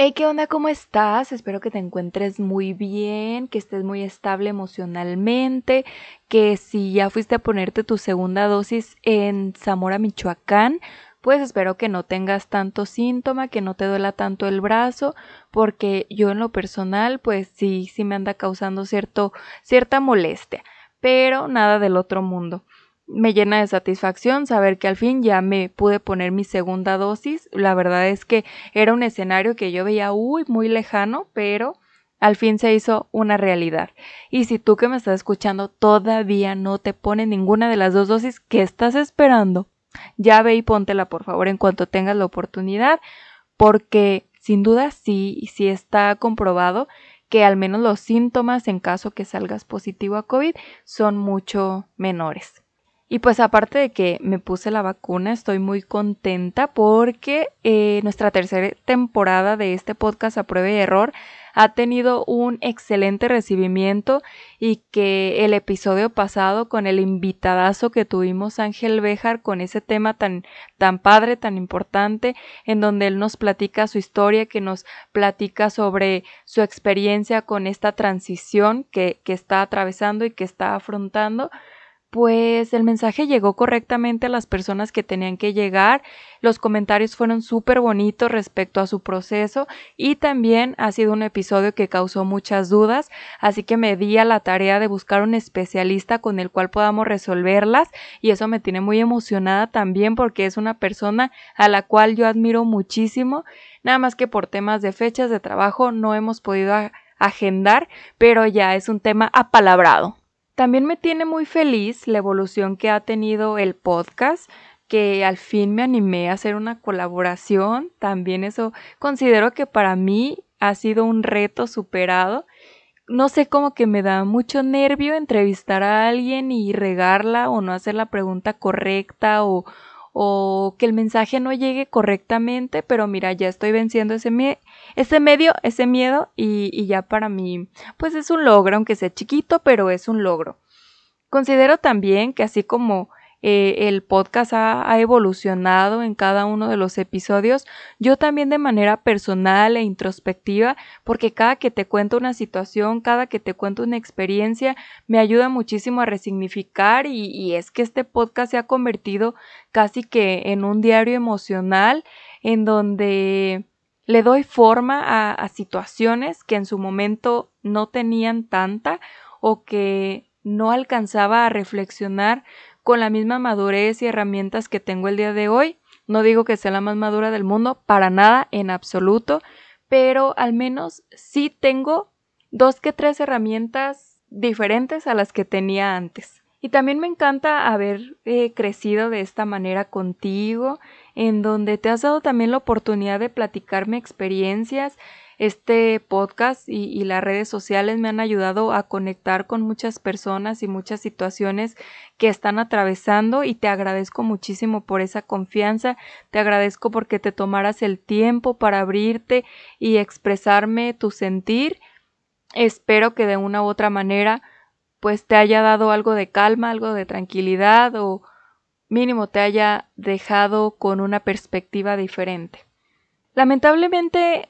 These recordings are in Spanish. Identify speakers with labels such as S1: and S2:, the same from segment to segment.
S1: Hey, ¿qué onda? ¿Cómo estás? Espero que te encuentres muy bien, que estés muy estable emocionalmente, que si ya fuiste a ponerte tu segunda dosis en Zamora, Michoacán, pues espero que no tengas tanto síntoma, que no te duela tanto el brazo, porque yo en lo personal, pues sí, sí me anda causando cierto, cierta molestia, pero nada del otro mundo me llena de satisfacción saber que al fin ya me pude poner mi segunda dosis. La verdad es que era un escenario que yo veía uy, muy lejano, pero al fin se hizo una realidad. Y si tú que me estás escuchando todavía no te pone ninguna de las dos dosis, ¿qué estás esperando? Ya ve y póntela por favor en cuanto tengas la oportunidad, porque sin duda sí, sí está comprobado que al menos los síntomas en caso que salgas positivo a COVID son mucho menores. Y pues aparte de que me puse la vacuna, estoy muy contenta porque eh, nuestra tercera temporada de este podcast a prueba y error ha tenido un excelente recibimiento y que el episodio pasado con el invitadazo que tuvimos Ángel Béjar con ese tema tan tan padre, tan importante, en donde él nos platica su historia, que nos platica sobre su experiencia con esta transición que, que está atravesando y que está afrontando, pues el mensaje llegó correctamente a las personas que tenían que llegar, los comentarios fueron súper bonitos respecto a su proceso y también ha sido un episodio que causó muchas dudas, así que me di a la tarea de buscar un especialista con el cual podamos resolverlas y eso me tiene muy emocionada también porque es una persona a la cual yo admiro muchísimo, nada más que por temas de fechas de trabajo no hemos podido agendar, pero ya es un tema apalabrado. También me tiene muy feliz la evolución que ha tenido el podcast, que al fin me animé a hacer una colaboración. También eso considero que para mí ha sido un reto superado. No sé cómo que me da mucho nervio entrevistar a alguien y regarla o no hacer la pregunta correcta o, o que el mensaje no llegue correctamente, pero mira, ya estoy venciendo ese, ese medio, ese miedo y, y ya para mí, pues es un logro, aunque sea chiquito, pero es un logro. Considero también que así como eh, el podcast ha, evolucionado en cada uno de los episodios, yo también de manera personal e introspectiva, porque cada que te cuento una situación, cada que te cuento una experiencia, me ayuda muchísimo a resignificar y, es que este podcast se ha convertido casi que en un diario emocional en donde le doy forma a situaciones que en su momento no tenían tanta o que no alcanzaba a reflexionar con la misma madurez y herramientas que tengo el día de hoy. No digo que sea la más madura del mundo, para nada, en absoluto, pero al menos sí tengo dos que tres herramientas diferentes a las que tenía antes. Y también me encanta haber eh, crecido de esta manera contigo, en donde te has dado también la oportunidad de platicarme experiencias, este podcast y, las redes sociales me han ayudado a conectar con muchas personas y muchas situaciones que están atravesando y te agradezco muchísimo por esa confianza, te agradezco porque te tomaras el tiempo para abrirte y expresarme tu sentir. Espero que de una u otra manera pues te haya dado algo de calma, algo de tranquilidad o mínimo te haya dejado con una perspectiva diferente. Lamentablemente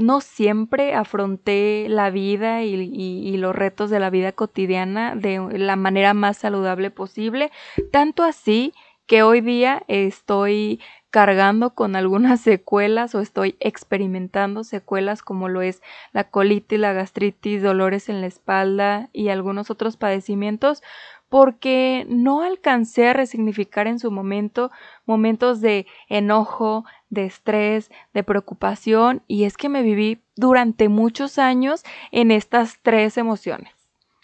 S1: no siempre afronté la vida y, los retos de la vida cotidiana de la manera más saludable posible, tanto así que hoy día estoy cargando con algunas secuelas o estoy experimentando secuelas como lo es la colitis, la gastritis, dolores en la espalda y algunos otros padecimientos porque no alcancé a resignificar en su momento momentos de enojo, de estrés, de preocupación y es que me viví durante muchos años en estas tres emociones.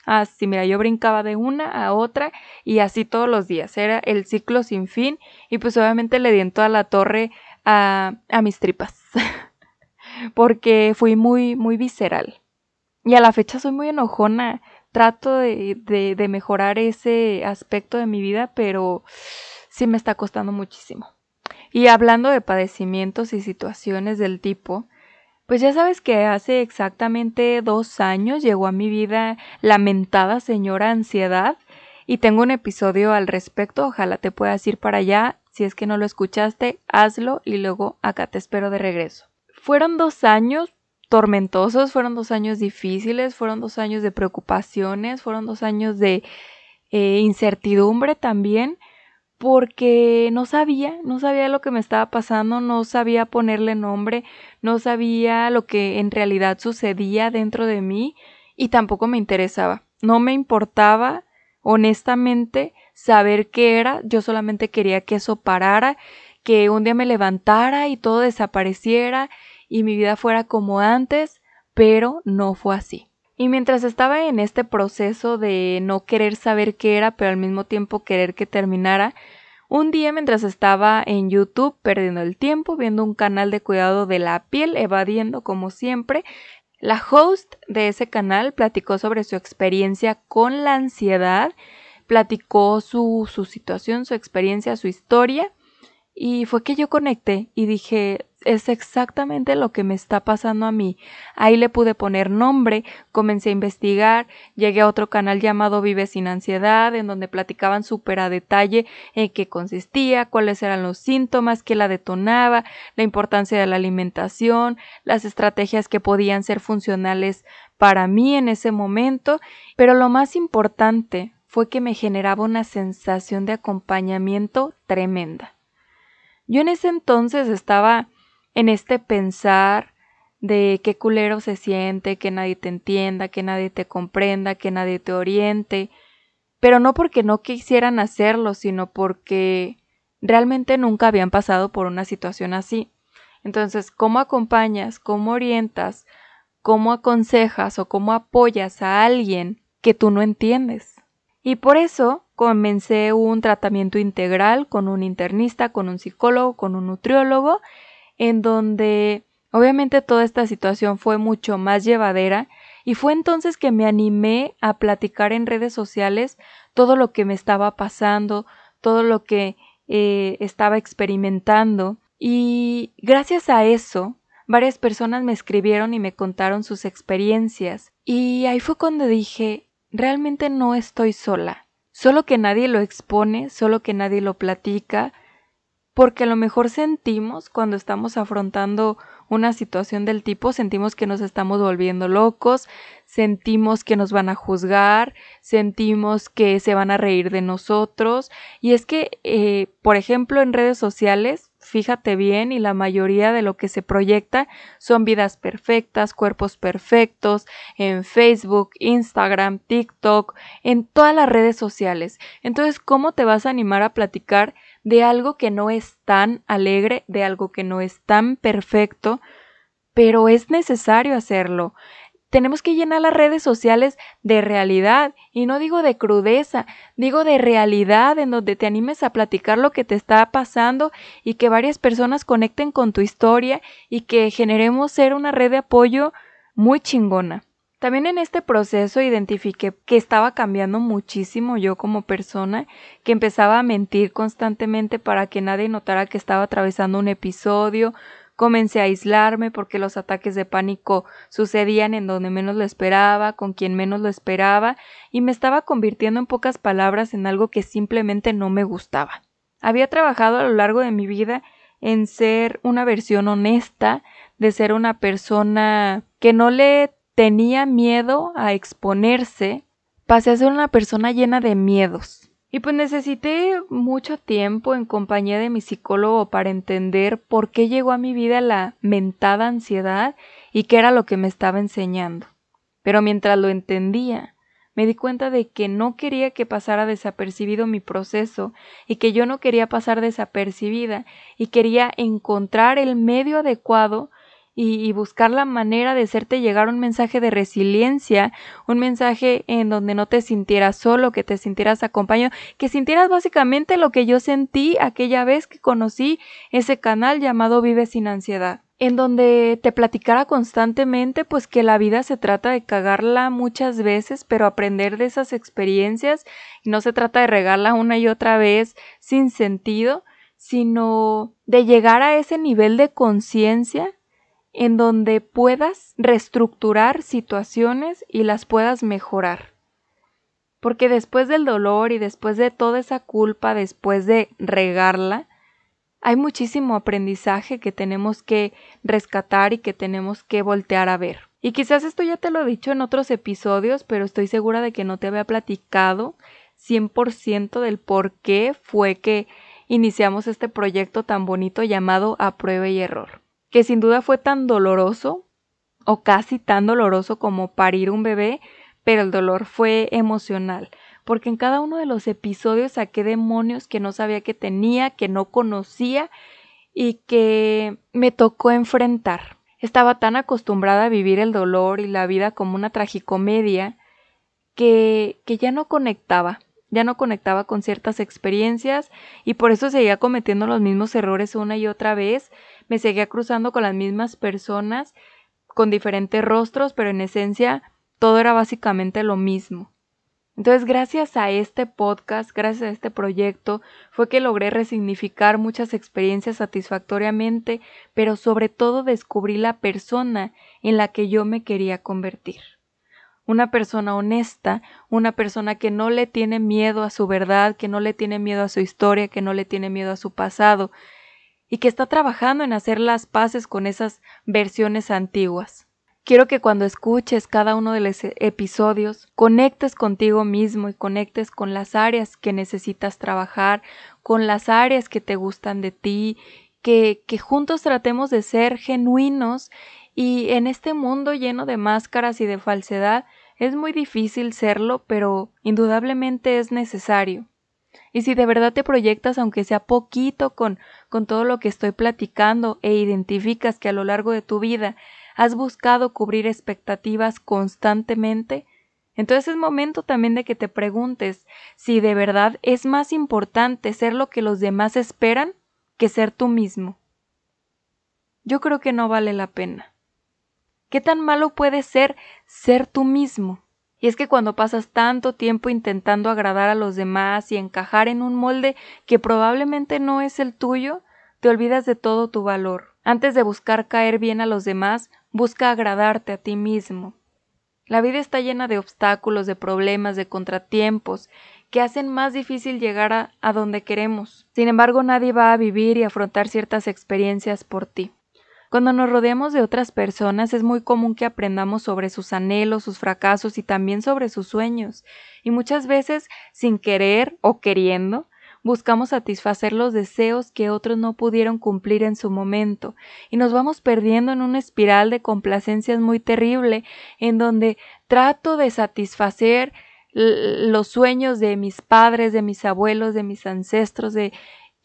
S1: Así, mira, yo brincaba de una a otra y así todos los días. Era el ciclo sin fin y pues obviamente le di en toda la torre a, a mis tripas. porque fui muy, muy visceral. Y a la fecha soy muy enojona. Trato de, de, mejorar ese aspecto de mi vida, pero sí me está costando muchísimo. Y hablando de padecimientos y situaciones del tipo, pues ya sabes que hace exactamente dos años llegó a mi vida la mentada señora ansiedad y tengo un episodio al respecto, ojalá te puedas ir para allá, si es que no lo escuchaste, hazlo y luego acá te espero de regreso. Fueron dos años tormentosos, fueron dos años difíciles, fueron dos años de preocupaciones, fueron dos años de eh, incertidumbre también, porque no sabía, no sabía lo que me estaba pasando, no sabía ponerle nombre, no sabía lo que en realidad sucedía dentro de mí y tampoco me interesaba. No me importaba, honestamente, saber qué era, yo solamente quería que eso parara, que un día me levantara y todo desapareciera y mi vida fuera como antes, pero no fue así. Y mientras estaba en este proceso de no querer saber qué era, pero al mismo tiempo querer que terminara, un día mientras estaba en YouTube perdiendo el tiempo, viendo un canal de cuidado de la piel, evadiendo como siempre, la host de ese canal platicó sobre su experiencia con la ansiedad, platicó su, su situación, su experiencia, su historia, y fue que yo conecté y dije, es exactamente lo que me está pasando a mí. Ahí le pude poner nombre, comencé a investigar, llegué a otro canal llamado Vive sin ansiedad, en donde platicaban súper a detalle en qué consistía, cuáles eran los síntomas, qué la detonaba, la importancia de la alimentación, las estrategias que podían ser funcionales para mí en ese momento, pero lo más importante fue que me generaba una sensación de acompañamiento tremenda. Yo en ese entonces estaba en este pensar de qué culero se siente, que nadie te entienda, que nadie te comprenda, que nadie te oriente, pero no porque no quisieran hacerlo, sino porque realmente nunca habían pasado por una situación así. Entonces, ¿cómo acompañas, cómo orientas, cómo aconsejas o cómo apoyas a alguien que tú no entiendes? Y por eso comencé un tratamiento integral con un internista, con un psicólogo, con un nutriólogo en donde obviamente toda esta situación fue mucho más llevadera y fue entonces que me animé a platicar en redes sociales todo lo que me estaba pasando, todo lo que eh, estaba experimentando y gracias a eso varias personas me escribieron y me contaron sus experiencias y ahí fue cuando dije realmente no estoy sola, solo que nadie lo expone, solo que nadie lo platica, porque a lo mejor sentimos cuando estamos afrontando una situación del tipo, sentimos que nos estamos volviendo locos, sentimos que nos van a juzgar, sentimos que se van a reír de nosotros. Y es que, eh, por ejemplo, en redes sociales, fíjate bien, y la mayoría de lo que se proyecta son vidas perfectas, cuerpos perfectos, en Facebook, Instagram, TikTok, en todas las redes sociales. Entonces, ¿cómo te vas a animar a platicar de algo que no es tan alegre, de algo que no es tan perfecto, pero es necesario hacerlo. Tenemos que llenar las redes sociales de realidad, y no digo de crudeza, digo de realidad en donde te animes a platicar lo que te está pasando y que varias personas conecten con tu historia y que generemos ser una red de apoyo muy chingona. También en este proceso identifiqué que estaba cambiando muchísimo yo como persona, que empezaba a mentir constantemente para que nadie notara que estaba atravesando un episodio, comencé a aislarme porque los ataques de pánico sucedían en donde menos lo esperaba, con quien menos lo esperaba, y me estaba convirtiendo en pocas palabras en algo que simplemente no me gustaba. Había trabajado a lo largo de mi vida en ser una versión honesta, de ser una persona que no le tenía miedo a exponerse, pasé a ser una persona llena de miedos. Y pues necesité mucho tiempo en compañía de mi psicólogo para entender por qué llegó a mi vida la mentada ansiedad y qué era lo que me estaba enseñando. Pero mientras lo entendía, me di cuenta de que no quería que pasara desapercibido mi proceso y que yo no quería pasar desapercibida y quería encontrar el medio adecuado y, buscar la manera de hacerte llegar un mensaje de resiliencia, un mensaje en donde no te sintieras solo, que te sintieras acompañado, que sintieras básicamente lo que yo sentí aquella vez que conocí ese canal llamado Vive sin ansiedad. en donde te platicara constantemente pues que la vida se trata de cagarla muchas veces, pero aprender de esas experiencias y no se trata de regarla una y otra vez sin sentido, sino de llegar a ese nivel de conciencia en donde puedas reestructurar situaciones y las puedas mejorar. Porque después del dolor y después de toda esa culpa, después de regarla, hay muchísimo aprendizaje que tenemos que rescatar y que tenemos que voltear a ver. Y quizás esto ya te lo he dicho en otros episodios, pero estoy segura de que no te había platicado 100% del por qué fue que iniciamos este proyecto tan bonito llamado A prueba y error, que sin duda fue tan doloroso o casi tan doloroso como parir un bebé, pero el dolor fue emocional, porque en cada uno de los episodios saqué demonios que no sabía que tenía, que no conocía y que me tocó enfrentar. Estaba tan acostumbrada a vivir el dolor y la vida como una tragicomedia que, que ya no conectaba, ya no conectaba con ciertas experiencias y por eso seguía cometiendo los mismos errores una y otra vez, me seguía cruzando con las mismas personas, con diferentes rostros, pero en esencia todo era básicamente lo mismo. Entonces, gracias a este podcast, gracias a este proyecto, fue que logré resignificar muchas experiencias satisfactoriamente, pero sobre todo descubrí la persona en la que yo me quería convertir. Una persona honesta, una persona que no le tiene miedo a su verdad, que no le tiene miedo a su historia, que no le tiene miedo a su pasado, y que está trabajando en hacer las paces con esas versiones antiguas. Quiero que cuando escuches cada uno de los episodios conectes contigo mismo y conectes con las áreas que necesitas trabajar, con las áreas que te gustan de ti, que, que juntos tratemos de ser genuinos y en este mundo lleno de máscaras y de falsedad es muy difícil serlo, pero indudablemente es necesario. Y si de verdad te proyectas, aunque sea poquito, con, con todo lo que estoy platicando e identificas que a lo largo de tu vida ¿Has buscado cubrir expectativas constantemente? Entonces es momento también de que te preguntes si de verdad es más importante ser lo que los demás esperan que ser tú mismo. Yo creo que no vale la pena. ¿Qué tan malo puede ser ser tú mismo? Y es que cuando pasas tanto tiempo intentando agradar a los demás y encajar en un molde que probablemente no es el tuyo, te olvidas de todo tu valor. Antes de buscar caer bien a los demás, busca agradarte a ti mismo. La vida está llena de obstáculos, de problemas, de contratiempos, que hacen más difícil llegar a, a, donde queremos. Sin embargo, nadie va a vivir y afrontar ciertas experiencias por ti. Cuando nos rodeamos de otras personas es muy común que aprendamos sobre sus anhelos, sus fracasos y también sobre sus sueños, y muchas veces, sin querer o queriendo, buscamos satisfacer los deseos que otros no pudieron cumplir en su momento, y nos vamos perdiendo en una espiral de complacencias muy terrible, en donde trato de satisfacer los sueños de mis padres, de mis abuelos, de mis ancestros, de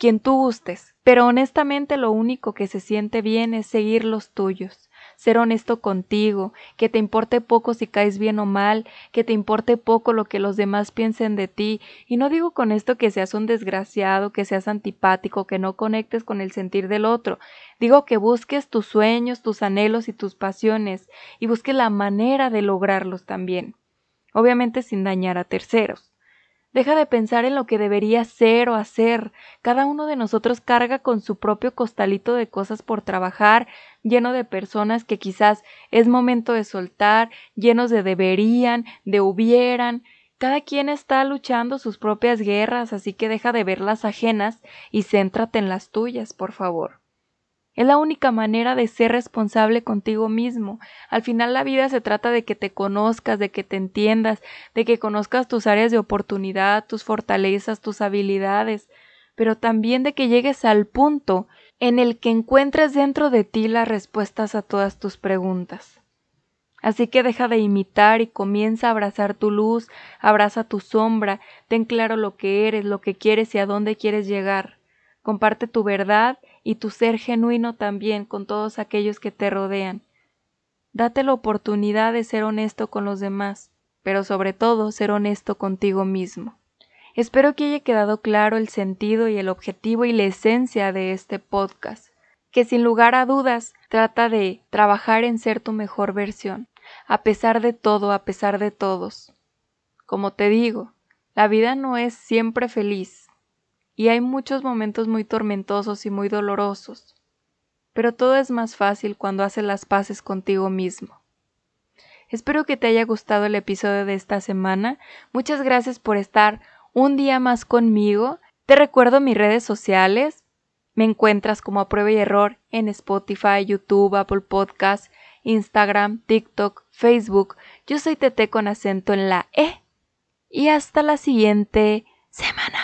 S1: quien tú gustes. Pero honestamente lo único que se siente bien es seguir los tuyos ser honesto contigo, que te importe poco si caes bien o mal, que te importe poco lo que los demás piensen de ti, y no digo con esto que seas un desgraciado, que seas antipático, que no conectes con el sentir del otro, digo que busques tus sueños, tus anhelos y tus pasiones, y busques la manera de lograrlos también, obviamente sin dañar a terceros. Deja de pensar en lo que debería ser o hacer. Cada uno de nosotros carga con su propio costalito de cosas por trabajar, lleno de personas que quizás es momento de soltar, llenos de deberían, de hubieran. Cada quien está luchando sus propias guerras, así que deja de ver las ajenas y céntrate en las tuyas, por favor. Es la única manera de ser responsable contigo mismo. Al final la vida se trata de que te conozcas, de que te entiendas, de que conozcas tus áreas de oportunidad, tus fortalezas, tus habilidades, pero también de que llegues al punto en el que encuentres dentro de ti las respuestas a todas tus preguntas. Así que deja de imitar y comienza a abrazar tu luz, abraza tu sombra, ten claro lo que eres, lo que quieres y a dónde quieres llegar. Comparte tu verdad y tu ser genuino también con todos aquellos que te rodean. Date la oportunidad de ser honesto con los demás, pero sobre todo ser honesto contigo mismo. Espero que haya quedado claro el sentido y el objetivo y la esencia de este podcast. que sin lugar a dudas trata de trabajar en ser tu mejor versión, a pesar de todo, a pesar de todos. Como te digo, la vida no es siempre feliz y hay muchos momentos muy tormentosos y muy dolorosos, pero todo es más fácil cuando haces las paces contigo mismo. Espero que te haya gustado el episodio de esta semana. Muchas gracias por estar un día más conmigo. Te recuerdo mis redes sociales. Me encuentras como a prueba y error en Spotify, YouTube, Apple Podcasts, Instagram, TikTok, Facebook. Yo soy Tete con acento en la E. Y hasta la siguiente semana.